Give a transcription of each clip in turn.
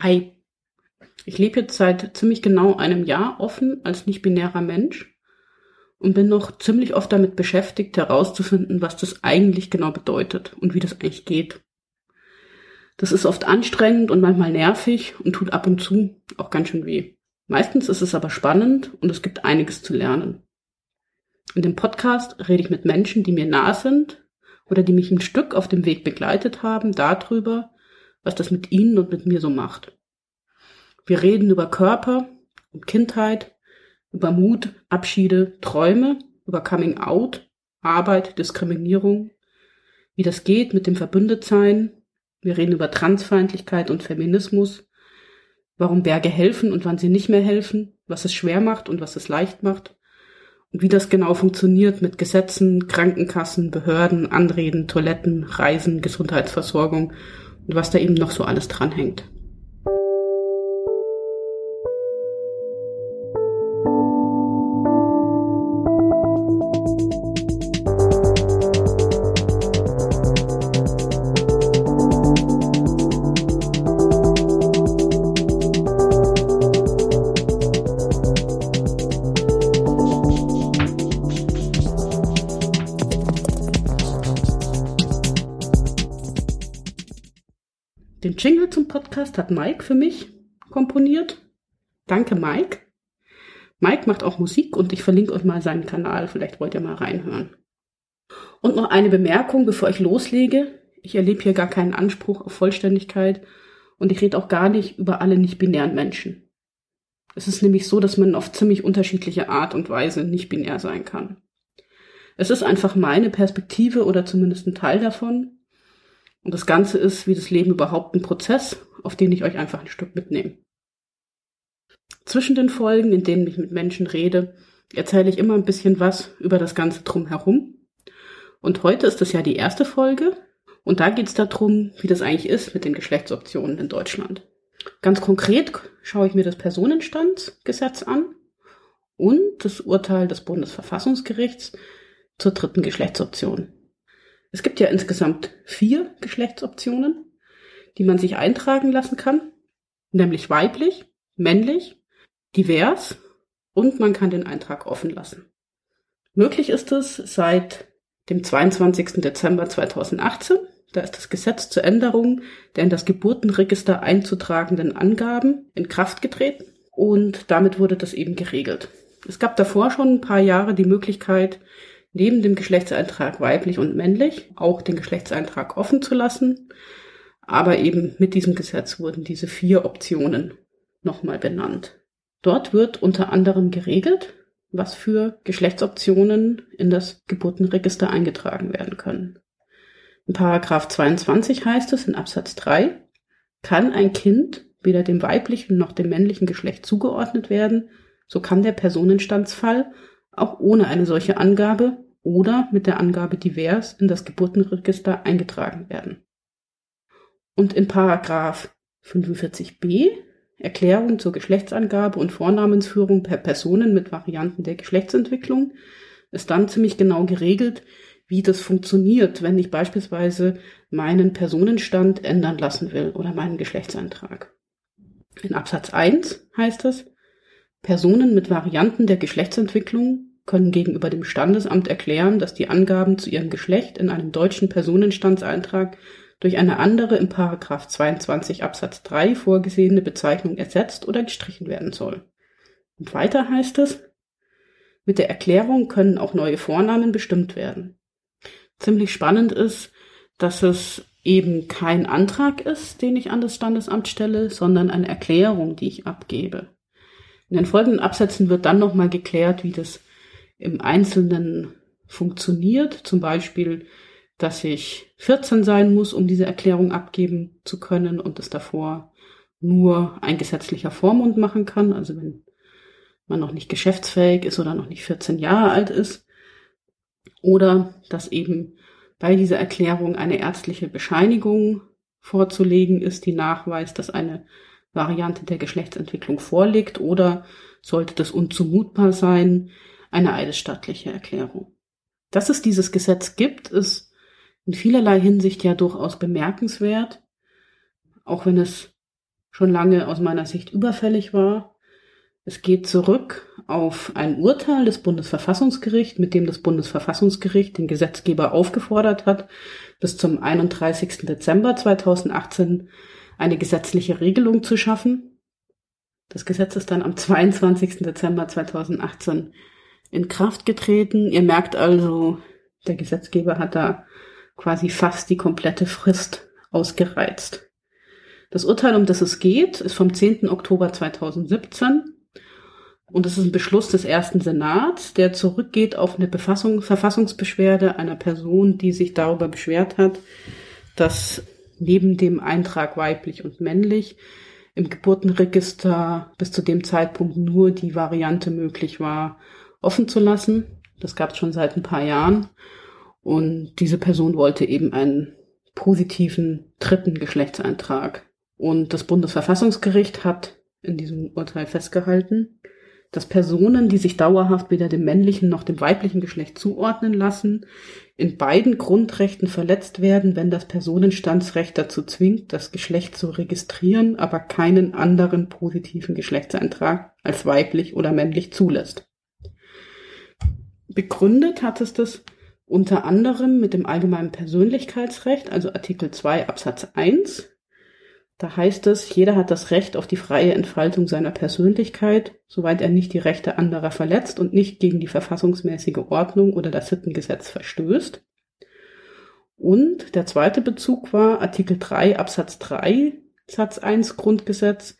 Hi. Ich lebe jetzt seit ziemlich genau einem Jahr offen als nicht-binärer Mensch und bin noch ziemlich oft damit beschäftigt, herauszufinden, was das eigentlich genau bedeutet und wie das eigentlich geht. Das ist oft anstrengend und manchmal nervig und tut ab und zu auch ganz schön weh. Meistens ist es aber spannend und es gibt einiges zu lernen. In dem Podcast rede ich mit Menschen, die mir nah sind oder die mich ein Stück auf dem Weg begleitet haben, darüber, was das mit ihnen und mit mir so macht. Wir reden über Körper und Kindheit, über Mut, Abschiede, Träume, über Coming Out, Arbeit, Diskriminierung, wie das geht mit dem Verbündetsein. Wir reden über Transfeindlichkeit und Feminismus, warum Berge helfen und wann sie nicht mehr helfen, was es schwer macht und was es leicht macht und wie das genau funktioniert mit Gesetzen, Krankenkassen, Behörden, Anreden, Toiletten, Reisen, Gesundheitsversorgung und was da eben noch so alles dranhängt. Den Jingle zum Podcast hat Mike für mich komponiert. Danke, Mike. Mike macht auch Musik und ich verlinke euch mal seinen Kanal. Vielleicht wollt ihr mal reinhören. Und noch eine Bemerkung, bevor ich loslege. Ich erlebe hier gar keinen Anspruch auf Vollständigkeit und ich rede auch gar nicht über alle nicht-binären Menschen. Es ist nämlich so, dass man auf ziemlich unterschiedliche Art und Weise nicht binär sein kann. Es ist einfach meine Perspektive oder zumindest ein Teil davon und das Ganze ist, wie das Leben überhaupt, ein Prozess, auf den ich euch einfach ein Stück mitnehme. Zwischen den Folgen, in denen ich mit Menschen rede, erzähle ich immer ein bisschen was über das Ganze drumherum. Und heute ist es ja die erste Folge und da geht es darum, wie das eigentlich ist mit den Geschlechtsoptionen in Deutschland. Ganz konkret schaue ich mir das Personenstandsgesetz an und das Urteil des Bundesverfassungsgerichts zur dritten Geschlechtsoption. Es gibt ja insgesamt vier Geschlechtsoptionen, die man sich eintragen lassen kann, nämlich weiblich, männlich, divers und man kann den Eintrag offen lassen. Möglich ist es seit dem 22. Dezember 2018. Da ist das Gesetz zur Änderung der in das Geburtenregister einzutragenden Angaben in Kraft getreten und damit wurde das eben geregelt. Es gab davor schon ein paar Jahre die Möglichkeit, neben dem Geschlechtseintrag weiblich und männlich auch den Geschlechtseintrag offen zu lassen. Aber eben mit diesem Gesetz wurden diese vier Optionen nochmal benannt. Dort wird unter anderem geregelt, was für Geschlechtsoptionen in das Geburtenregister eingetragen werden können. In Paragraph 22 heißt es in Absatz 3, kann ein Kind weder dem weiblichen noch dem männlichen Geschlecht zugeordnet werden, so kann der Personenstandsfall auch ohne eine solche Angabe oder mit der Angabe divers in das Geburtenregister eingetragen werden. Und in Paragraph 45b Erklärung zur Geschlechtsangabe und Vornamensführung per Personen mit Varianten der Geschlechtsentwicklung ist dann ziemlich genau geregelt, wie das funktioniert, wenn ich beispielsweise meinen Personenstand ändern lassen will oder meinen Geschlechtseintrag. In Absatz 1 heißt es, Personen mit Varianten der Geschlechtsentwicklung können gegenüber dem Standesamt erklären, dass die Angaben zu ihrem Geschlecht in einem deutschen Personenstandseintrag durch eine andere im Paragraph 22 Absatz 3 vorgesehene Bezeichnung ersetzt oder gestrichen werden soll. Und weiter heißt es, mit der Erklärung können auch neue Vornamen bestimmt werden. Ziemlich spannend ist, dass es eben kein Antrag ist, den ich an das Standesamt stelle, sondern eine Erklärung, die ich abgebe. In den folgenden Absätzen wird dann nochmal geklärt, wie das im Einzelnen funktioniert. Zum Beispiel, dass ich 14 sein muss, um diese Erklärung abgeben zu können und es davor nur ein gesetzlicher Vormund machen kann. Also wenn man noch nicht geschäftsfähig ist oder noch nicht 14 Jahre alt ist. Oder dass eben bei dieser Erklärung eine ärztliche Bescheinigung vorzulegen ist, die nachweist, dass eine Variante der Geschlechtsentwicklung vorliegt oder sollte das unzumutbar sein, eine eidesstattliche Erklärung. Dass es dieses Gesetz gibt, ist in vielerlei Hinsicht ja durchaus bemerkenswert, auch wenn es schon lange aus meiner Sicht überfällig war. Es geht zurück auf ein Urteil des Bundesverfassungsgerichts, mit dem das Bundesverfassungsgericht den Gesetzgeber aufgefordert hat, bis zum 31. Dezember 2018 eine gesetzliche Regelung zu schaffen. Das Gesetz ist dann am 22. Dezember 2018 in Kraft getreten. Ihr merkt also, der Gesetzgeber hat da quasi fast die komplette Frist ausgereizt. Das Urteil, um das es geht, ist vom 10. Oktober 2017 und es ist ein Beschluss des ersten Senats, der zurückgeht auf eine Befassung, Verfassungsbeschwerde einer Person, die sich darüber beschwert hat, dass neben dem Eintrag weiblich und männlich im Geburtenregister bis zu dem Zeitpunkt nur die Variante möglich war, offen zu lassen. Das gab es schon seit ein paar Jahren. Und diese Person wollte eben einen positiven dritten Geschlechtseintrag. Und das Bundesverfassungsgericht hat in diesem Urteil festgehalten, dass Personen, die sich dauerhaft weder dem männlichen noch dem weiblichen Geschlecht zuordnen lassen, in beiden Grundrechten verletzt werden, wenn das Personenstandsrecht dazu zwingt, das Geschlecht zu registrieren, aber keinen anderen positiven Geschlechtseintrag als weiblich oder männlich zulässt. Begründet hat es das unter anderem mit dem allgemeinen Persönlichkeitsrecht, also Artikel 2 Absatz 1. Da heißt es, jeder hat das Recht auf die freie Entfaltung seiner Persönlichkeit, soweit er nicht die Rechte anderer verletzt und nicht gegen die verfassungsmäßige Ordnung oder das Sittengesetz verstößt. Und der zweite Bezug war Artikel 3 Absatz 3 Satz 1 Grundgesetz,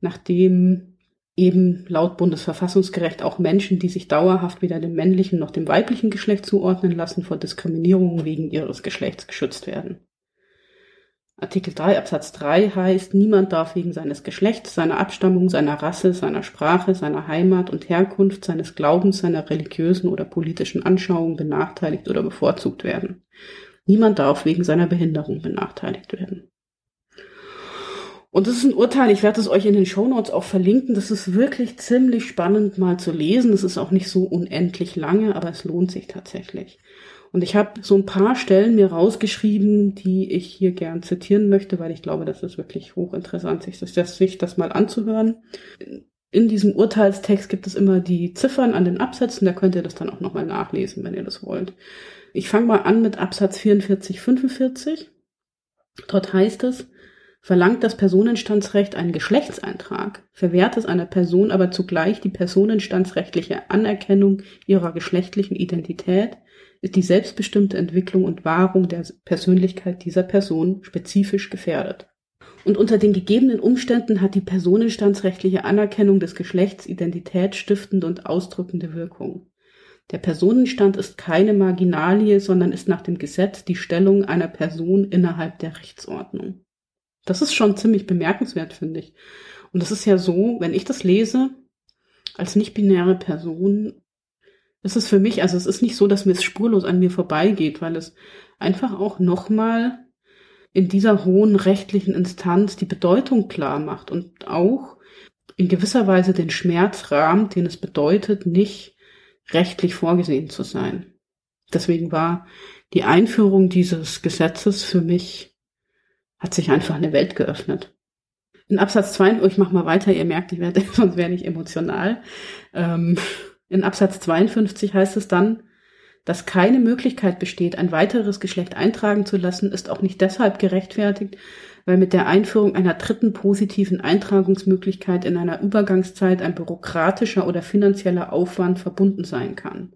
nachdem eben laut Bundesverfassungsgericht auch Menschen, die sich dauerhaft weder dem männlichen noch dem weiblichen Geschlecht zuordnen lassen, vor Diskriminierung wegen ihres Geschlechts geschützt werden. Artikel 3 Absatz 3 heißt, niemand darf wegen seines Geschlechts, seiner Abstammung, seiner Rasse, seiner Sprache, seiner Heimat und Herkunft, seines Glaubens, seiner religiösen oder politischen Anschauung benachteiligt oder bevorzugt werden. Niemand darf wegen seiner Behinderung benachteiligt werden. Und das ist ein Urteil, ich werde es euch in den Shownotes auch verlinken. Das ist wirklich ziemlich spannend mal zu lesen. Es ist auch nicht so unendlich lange, aber es lohnt sich tatsächlich. Und ich habe so ein paar Stellen mir rausgeschrieben, die ich hier gern zitieren möchte, weil ich glaube, das ist wirklich hochinteressant, sich das, sich das mal anzuhören. In diesem Urteilstext gibt es immer die Ziffern an den Absätzen, da könnt ihr das dann auch nochmal nachlesen, wenn ihr das wollt. Ich fange mal an mit Absatz 44, 45. Dort heißt es, Verlangt das Personenstandsrecht einen Geschlechtseintrag, verwehrt es einer Person aber zugleich die personenstandsrechtliche Anerkennung ihrer geschlechtlichen Identität, ist die selbstbestimmte Entwicklung und Wahrung der Persönlichkeit dieser Person spezifisch gefährdet. Und unter den gegebenen Umständen hat die personenstandsrechtliche Anerkennung des Geschlechts identitätsstiftende und ausdrückende Wirkung. Der Personenstand ist keine Marginalie, sondern ist nach dem Gesetz die Stellung einer Person innerhalb der Rechtsordnung. Das ist schon ziemlich bemerkenswert, finde ich. Und das ist ja so, wenn ich das lese, als nicht-binäre Person, ist es für mich, also es ist nicht so, dass mir es spurlos an mir vorbeigeht, weil es einfach auch nochmal in dieser hohen rechtlichen Instanz die Bedeutung klar macht und auch in gewisser Weise den Schmerzrahmen, den es bedeutet, nicht rechtlich vorgesehen zu sein. Deswegen war die Einführung dieses Gesetzes für mich hat sich einfach eine Welt geöffnet. In Absatz 2, oh, ich mach mal weiter, ihr merkt, ich werde, sonst werde ich emotional. Ähm, in Absatz 52 heißt es dann, dass keine Möglichkeit besteht, ein weiteres Geschlecht eintragen zu lassen, ist auch nicht deshalb gerechtfertigt, weil mit der Einführung einer dritten positiven Eintragungsmöglichkeit in einer Übergangszeit ein bürokratischer oder finanzieller Aufwand verbunden sein kann.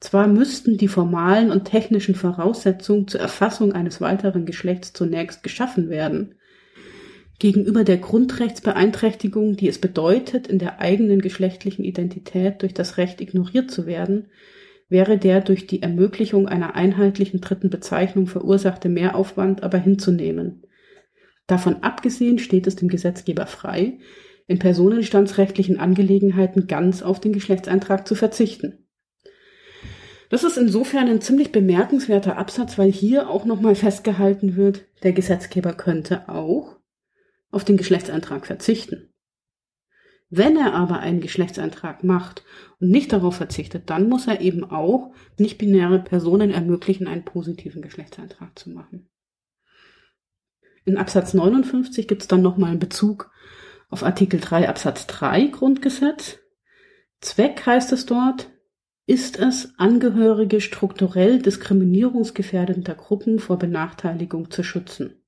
Zwar müssten die formalen und technischen Voraussetzungen zur Erfassung eines weiteren Geschlechts zunächst geschaffen werden. Gegenüber der Grundrechtsbeeinträchtigung, die es bedeutet, in der eigenen geschlechtlichen Identität durch das Recht ignoriert zu werden, wäre der durch die Ermöglichung einer einheitlichen dritten Bezeichnung verursachte Mehraufwand aber hinzunehmen. Davon abgesehen steht es dem Gesetzgeber frei, in personenstandsrechtlichen Angelegenheiten ganz auf den Geschlechtseintrag zu verzichten. Das ist insofern ein ziemlich bemerkenswerter Absatz, weil hier auch nochmal festgehalten wird, der Gesetzgeber könnte auch auf den Geschlechtseintrag verzichten. Wenn er aber einen Geschlechtseintrag macht und nicht darauf verzichtet, dann muss er eben auch nicht-binäre Personen ermöglichen, einen positiven Geschlechtseintrag zu machen. In Absatz 59 gibt es dann nochmal einen Bezug auf Artikel 3 Absatz 3 Grundgesetz. Zweck heißt es dort, ist es, Angehörige strukturell diskriminierungsgefährdender Gruppen vor Benachteiligung zu schützen.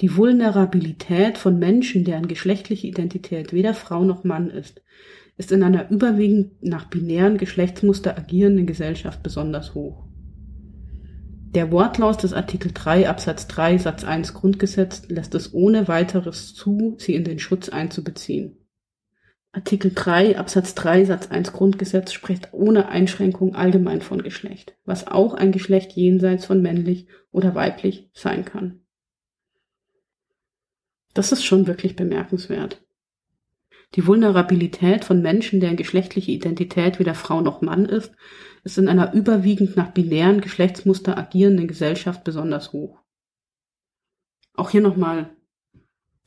Die Vulnerabilität von Menschen, deren geschlechtliche Identität weder Frau noch Mann ist, ist in einer überwiegend nach binären Geschlechtsmuster agierenden Gesellschaft besonders hoch. Der Wortlaut des Artikel 3 Absatz 3 Satz 1 Grundgesetz lässt es ohne weiteres zu, sie in den Schutz einzubeziehen. Artikel 3 Absatz 3 Satz 1 Grundgesetz spricht ohne Einschränkung allgemein von Geschlecht, was auch ein Geschlecht jenseits von männlich oder weiblich sein kann. Das ist schon wirklich bemerkenswert. Die Vulnerabilität von Menschen, deren geschlechtliche Identität weder Frau noch Mann ist, ist in einer überwiegend nach binären Geschlechtsmuster agierenden Gesellschaft besonders hoch. Auch hier nochmal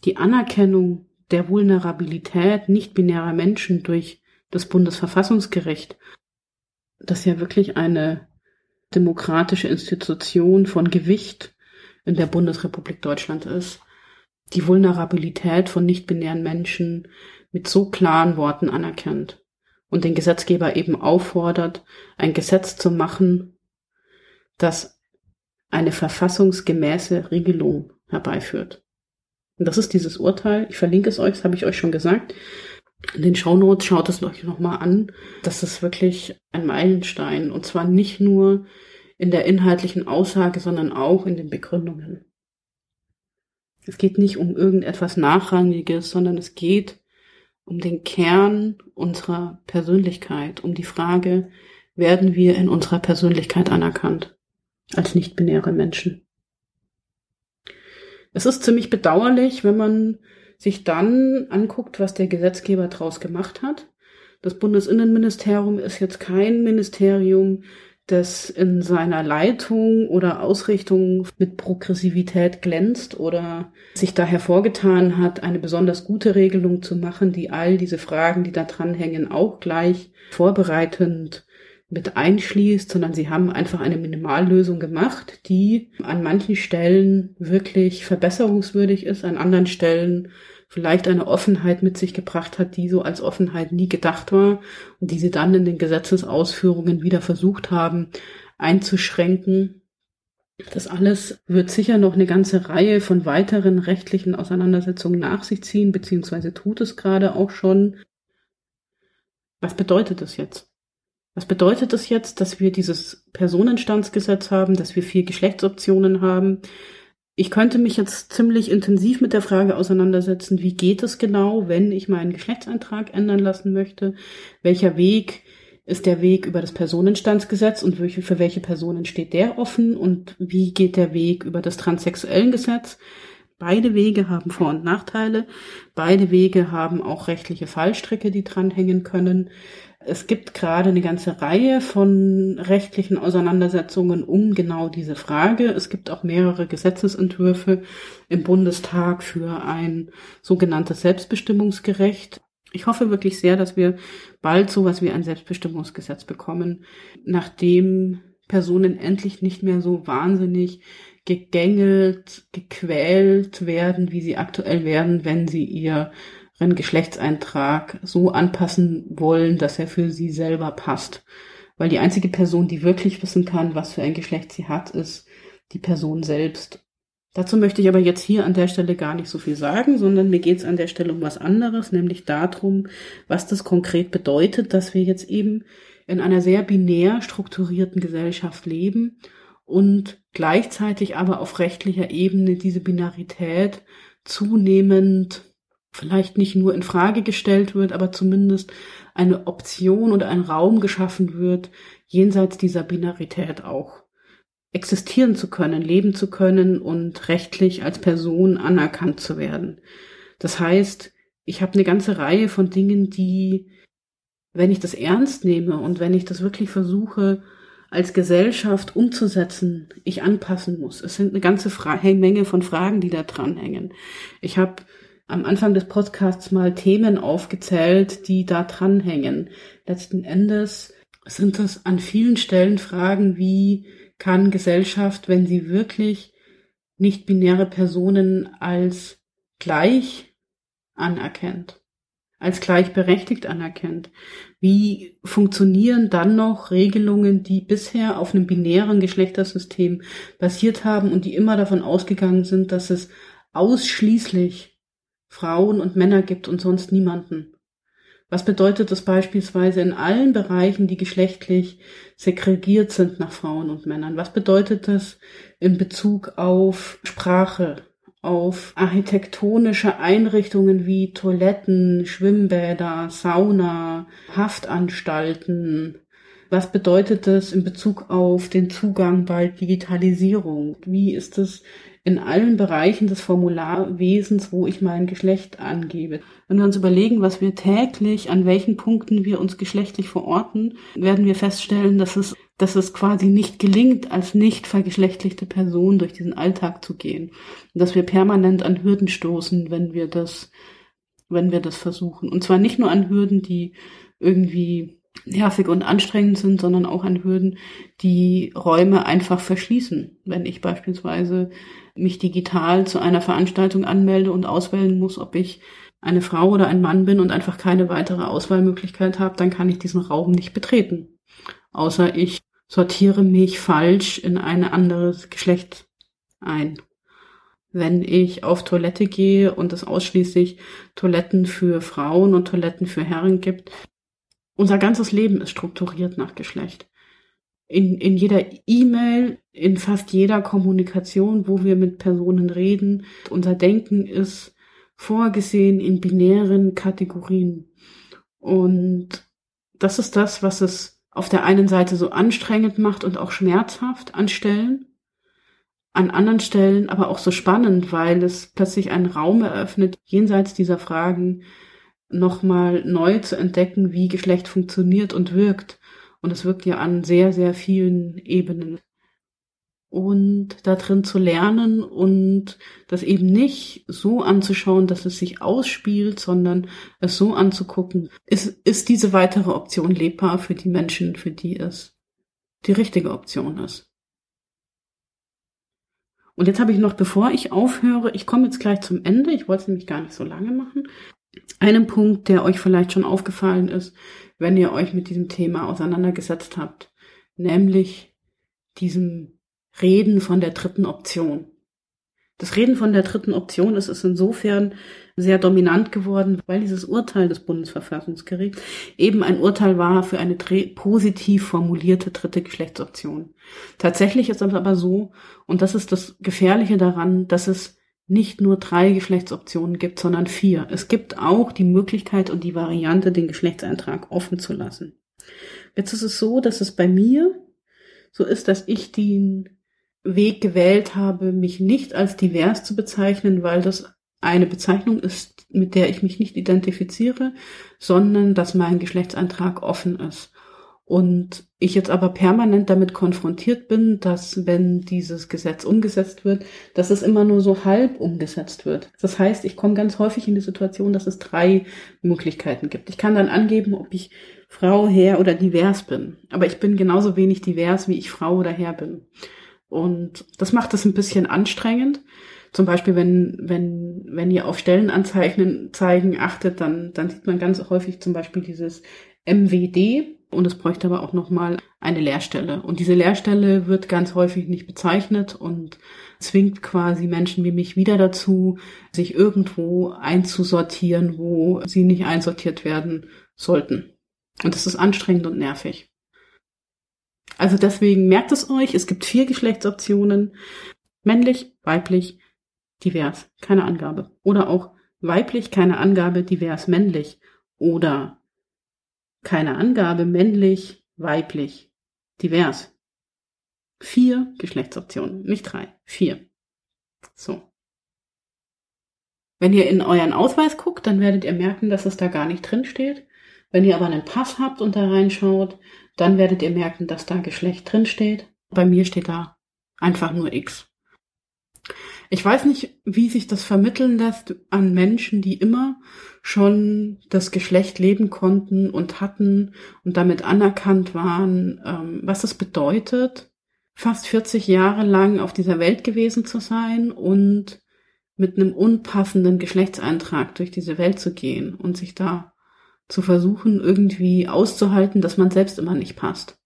die Anerkennung der Vulnerabilität nicht-binärer Menschen durch das Bundesverfassungsgericht, das ja wirklich eine demokratische Institution von Gewicht in der Bundesrepublik Deutschland ist, die Vulnerabilität von nicht-binären Menschen mit so klaren Worten anerkennt und den Gesetzgeber eben auffordert, ein Gesetz zu machen, das eine verfassungsgemäße Regelung herbeiführt. Und das ist dieses Urteil. Ich verlinke es euch, das habe ich euch schon gesagt. In den Shownotes schaut es euch nochmal an. Das ist wirklich ein Meilenstein. Und zwar nicht nur in der inhaltlichen Aussage, sondern auch in den Begründungen. Es geht nicht um irgendetwas Nachrangiges, sondern es geht um den Kern unserer Persönlichkeit, um die Frage, werden wir in unserer Persönlichkeit anerkannt als nicht-binäre Menschen. Es ist ziemlich bedauerlich, wenn man sich dann anguckt, was der Gesetzgeber daraus gemacht hat. Das Bundesinnenministerium ist jetzt kein Ministerium, das in seiner Leitung oder Ausrichtung mit Progressivität glänzt oder sich da hervorgetan hat, eine besonders gute Regelung zu machen, die all diese Fragen, die da dranhängen, auch gleich vorbereitend mit einschließt, sondern sie haben einfach eine Minimallösung gemacht, die an manchen Stellen wirklich verbesserungswürdig ist, an anderen Stellen vielleicht eine Offenheit mit sich gebracht hat, die so als Offenheit nie gedacht war und die sie dann in den Gesetzesausführungen wieder versucht haben einzuschränken. Das alles wird sicher noch eine ganze Reihe von weiteren rechtlichen Auseinandersetzungen nach sich ziehen, beziehungsweise tut es gerade auch schon. Was bedeutet das jetzt? Was bedeutet das jetzt, dass wir dieses Personenstandsgesetz haben, dass wir vier Geschlechtsoptionen haben, ich könnte mich jetzt ziemlich intensiv mit der Frage auseinandersetzen, wie geht es genau, wenn ich meinen Geschlechtseintrag ändern lassen möchte? Welcher Weg ist der Weg über das Personenstandsgesetz und für welche Personen steht der offen? Und wie geht der Weg über das transsexuellen Gesetz? Beide Wege haben Vor- und Nachteile. Beide Wege haben auch rechtliche Fallstricke, die dranhängen können. Es gibt gerade eine ganze Reihe von rechtlichen Auseinandersetzungen um genau diese Frage. Es gibt auch mehrere Gesetzesentwürfe im Bundestag für ein sogenanntes Selbstbestimmungsgerecht. Ich hoffe wirklich sehr, dass wir bald sowas wie ein Selbstbestimmungsgesetz bekommen, nachdem Personen endlich nicht mehr so wahnsinnig gegängelt, gequält werden, wie sie aktuell werden, wenn sie ihr ihren Geschlechtseintrag so anpassen wollen, dass er für sie selber passt. Weil die einzige Person, die wirklich wissen kann, was für ein Geschlecht sie hat, ist die Person selbst. Dazu möchte ich aber jetzt hier an der Stelle gar nicht so viel sagen, sondern mir geht es an der Stelle um was anderes, nämlich darum, was das konkret bedeutet, dass wir jetzt eben in einer sehr binär strukturierten Gesellschaft leben und gleichzeitig aber auf rechtlicher Ebene diese Binarität zunehmend vielleicht nicht nur in Frage gestellt wird, aber zumindest eine Option oder ein Raum geschaffen wird, jenseits dieser Binarität auch existieren zu können, leben zu können und rechtlich als Person anerkannt zu werden. Das heißt, ich habe eine ganze Reihe von Dingen, die, wenn ich das ernst nehme und wenn ich das wirklich versuche, als Gesellschaft umzusetzen, ich anpassen muss. Es sind eine ganze Fra Menge von Fragen, die da dranhängen. Ich habe am Anfang des Podcasts mal Themen aufgezählt, die da dranhängen. Letzten Endes sind es an vielen Stellen Fragen, wie kann Gesellschaft, wenn sie wirklich nicht-binäre Personen als gleich anerkennt, als gleichberechtigt anerkennt? Wie funktionieren dann noch Regelungen, die bisher auf einem binären Geschlechtersystem basiert haben und die immer davon ausgegangen sind, dass es ausschließlich Frauen und Männer gibt und sonst niemanden? Was bedeutet das beispielsweise in allen Bereichen, die geschlechtlich segregiert sind nach Frauen und Männern? Was bedeutet das in Bezug auf Sprache, auf architektonische Einrichtungen wie Toiletten, Schwimmbäder, Sauna, Haftanstalten? Was bedeutet das in Bezug auf den Zugang bei Digitalisierung? Wie ist es in allen Bereichen des Formularwesens, wo ich mein Geschlecht angebe. Wenn wir uns überlegen, was wir täglich, an welchen Punkten wir uns geschlechtlich verorten, werden wir feststellen, dass es, dass es quasi nicht gelingt, als nicht vergeschlechtlichte Person durch diesen Alltag zu gehen. Und dass wir permanent an Hürden stoßen, wenn wir das, wenn wir das versuchen. Und zwar nicht nur an Hürden, die irgendwie nervig und anstrengend sind, sondern auch an Hürden, die Räume einfach verschließen. Wenn ich beispielsweise mich digital zu einer Veranstaltung anmelde und auswählen muss, ob ich eine Frau oder ein Mann bin und einfach keine weitere Auswahlmöglichkeit habe, dann kann ich diesen Raum nicht betreten. Außer ich sortiere mich falsch in ein anderes Geschlecht ein. Wenn ich auf Toilette gehe und es ausschließlich Toiletten für Frauen und Toiletten für Herren gibt, unser ganzes Leben ist strukturiert nach Geschlecht. In, in jeder E-Mail, in fast jeder Kommunikation, wo wir mit Personen reden, unser Denken ist vorgesehen in binären Kategorien. Und das ist das, was es auf der einen Seite so anstrengend macht und auch schmerzhaft an Stellen, an anderen Stellen aber auch so spannend, weil es plötzlich einen Raum eröffnet, jenseits dieser Fragen, nochmal neu zu entdecken, wie Geschlecht funktioniert und wirkt. Und es wirkt ja an sehr, sehr vielen Ebenen. Und da drin zu lernen und das eben nicht so anzuschauen, dass es sich ausspielt, sondern es so anzugucken, ist, ist diese weitere Option lebbar für die Menschen, für die es die richtige Option ist. Und jetzt habe ich noch, bevor ich aufhöre, ich komme jetzt gleich zum Ende, ich wollte es nämlich gar nicht so lange machen, einen Punkt, der euch vielleicht schon aufgefallen ist, wenn ihr euch mit diesem Thema auseinandergesetzt habt, nämlich diesem Reden von der dritten Option. Das Reden von der dritten Option ist, ist insofern sehr dominant geworden, weil dieses Urteil des Bundesverfassungsgerichts eben ein Urteil war für eine positiv formulierte dritte Geschlechtsoption. Tatsächlich ist es aber so, und das ist das Gefährliche daran, dass es nicht nur drei Geschlechtsoptionen gibt, sondern vier. Es gibt auch die Möglichkeit und die Variante, den Geschlechtseintrag offen zu lassen. Jetzt ist es so, dass es bei mir so ist, dass ich den Weg gewählt habe, mich nicht als divers zu bezeichnen, weil das eine Bezeichnung ist, mit der ich mich nicht identifiziere, sondern dass mein Geschlechtseintrag offen ist. Und ich jetzt aber permanent damit konfrontiert bin, dass wenn dieses Gesetz umgesetzt wird, dass es immer nur so halb umgesetzt wird. Das heißt, ich komme ganz häufig in die Situation, dass es drei Möglichkeiten gibt. Ich kann dann angeben, ob ich Frau, Herr oder divers bin. Aber ich bin genauso wenig divers, wie ich Frau oder Herr bin. Und das macht es ein bisschen anstrengend. Zum Beispiel, wenn, wenn, wenn ihr auf Stellenanzeigen zeigen achtet, dann, dann sieht man ganz häufig zum Beispiel dieses MWD, und es bräuchte aber auch nochmal eine Lehrstelle. Und diese Lehrstelle wird ganz häufig nicht bezeichnet und zwingt quasi Menschen wie mich wieder dazu, sich irgendwo einzusortieren, wo sie nicht einsortiert werden sollten. Und das ist anstrengend und nervig. Also deswegen merkt es euch, es gibt vier Geschlechtsoptionen. Männlich, weiblich, divers, keine Angabe. Oder auch weiblich, keine Angabe, divers, männlich. Oder keine Angabe, männlich, weiblich, divers. Vier Geschlechtsoptionen, nicht drei, vier. So. Wenn ihr in euren Ausweis guckt, dann werdet ihr merken, dass es da gar nicht drin steht. Wenn ihr aber einen Pass habt und da reinschaut, dann werdet ihr merken, dass da Geschlecht drin steht. Bei mir steht da einfach nur X. Ich weiß nicht, wie sich das vermitteln lässt an Menschen, die immer schon das Geschlecht leben konnten und hatten und damit anerkannt waren, ähm, was es bedeutet, fast 40 Jahre lang auf dieser Welt gewesen zu sein und mit einem unpassenden Geschlechtseintrag durch diese Welt zu gehen und sich da zu versuchen, irgendwie auszuhalten, dass man selbst immer nicht passt.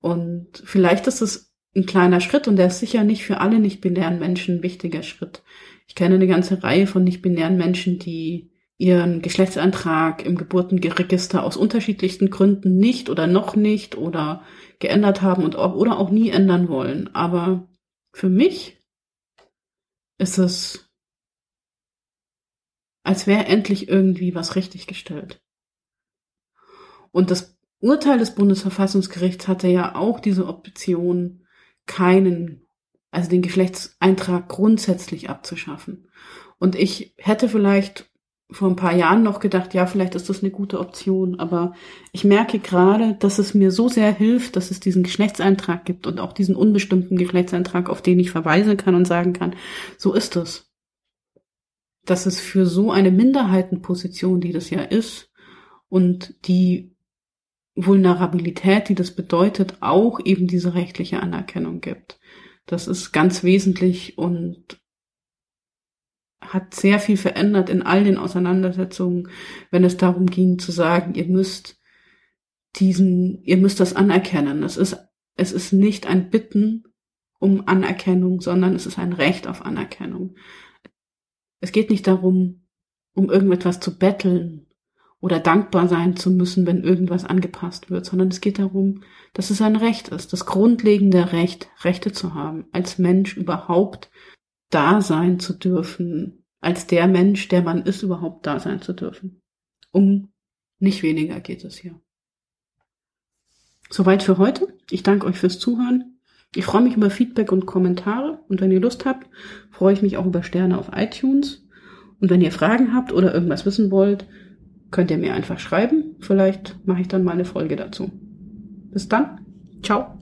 Und vielleicht ist es ein kleiner Schritt und der ist sicher nicht für alle nicht-binären Menschen ein wichtiger Schritt. Ich kenne eine ganze Reihe von nicht-binären Menschen, die ihren Geschlechtsantrag im Geburtenregister aus unterschiedlichsten Gründen nicht oder noch nicht oder geändert haben und auch, oder auch nie ändern wollen. Aber für mich ist es, als wäre endlich irgendwie was richtig gestellt. Und das Urteil des Bundesverfassungsgerichts hatte ja auch diese Option, keinen, also den Geschlechtseintrag grundsätzlich abzuschaffen. Und ich hätte vielleicht vor ein paar Jahren noch gedacht, ja, vielleicht ist das eine gute Option, aber ich merke gerade, dass es mir so sehr hilft, dass es diesen Geschlechtseintrag gibt und auch diesen unbestimmten Geschlechtseintrag, auf den ich verweisen kann und sagen kann, so ist es. Dass es für so eine Minderheitenposition, die das ja ist, und die Vulnerabilität, die das bedeutet, auch eben diese rechtliche Anerkennung gibt. Das ist ganz wesentlich und hat sehr viel verändert in all den Auseinandersetzungen, wenn es darum ging zu sagen, ihr müsst diesen, ihr müsst das anerkennen. Es ist, es ist nicht ein Bitten um Anerkennung, sondern es ist ein Recht auf Anerkennung. Es geht nicht darum, um irgendetwas zu betteln oder dankbar sein zu müssen, wenn irgendwas angepasst wird, sondern es geht darum, dass es ein Recht ist, das grundlegende Recht, Rechte zu haben, als Mensch überhaupt da sein zu dürfen, als der Mensch, der man ist, überhaupt da sein zu dürfen. Um nicht weniger geht es hier. Soweit für heute. Ich danke euch fürs Zuhören. Ich freue mich über Feedback und Kommentare und wenn ihr Lust habt, freue ich mich auch über Sterne auf iTunes. Und wenn ihr Fragen habt oder irgendwas wissen wollt, könnt ihr mir einfach schreiben. Vielleicht mache ich dann mal eine Folge dazu. Bis dann. Ciao.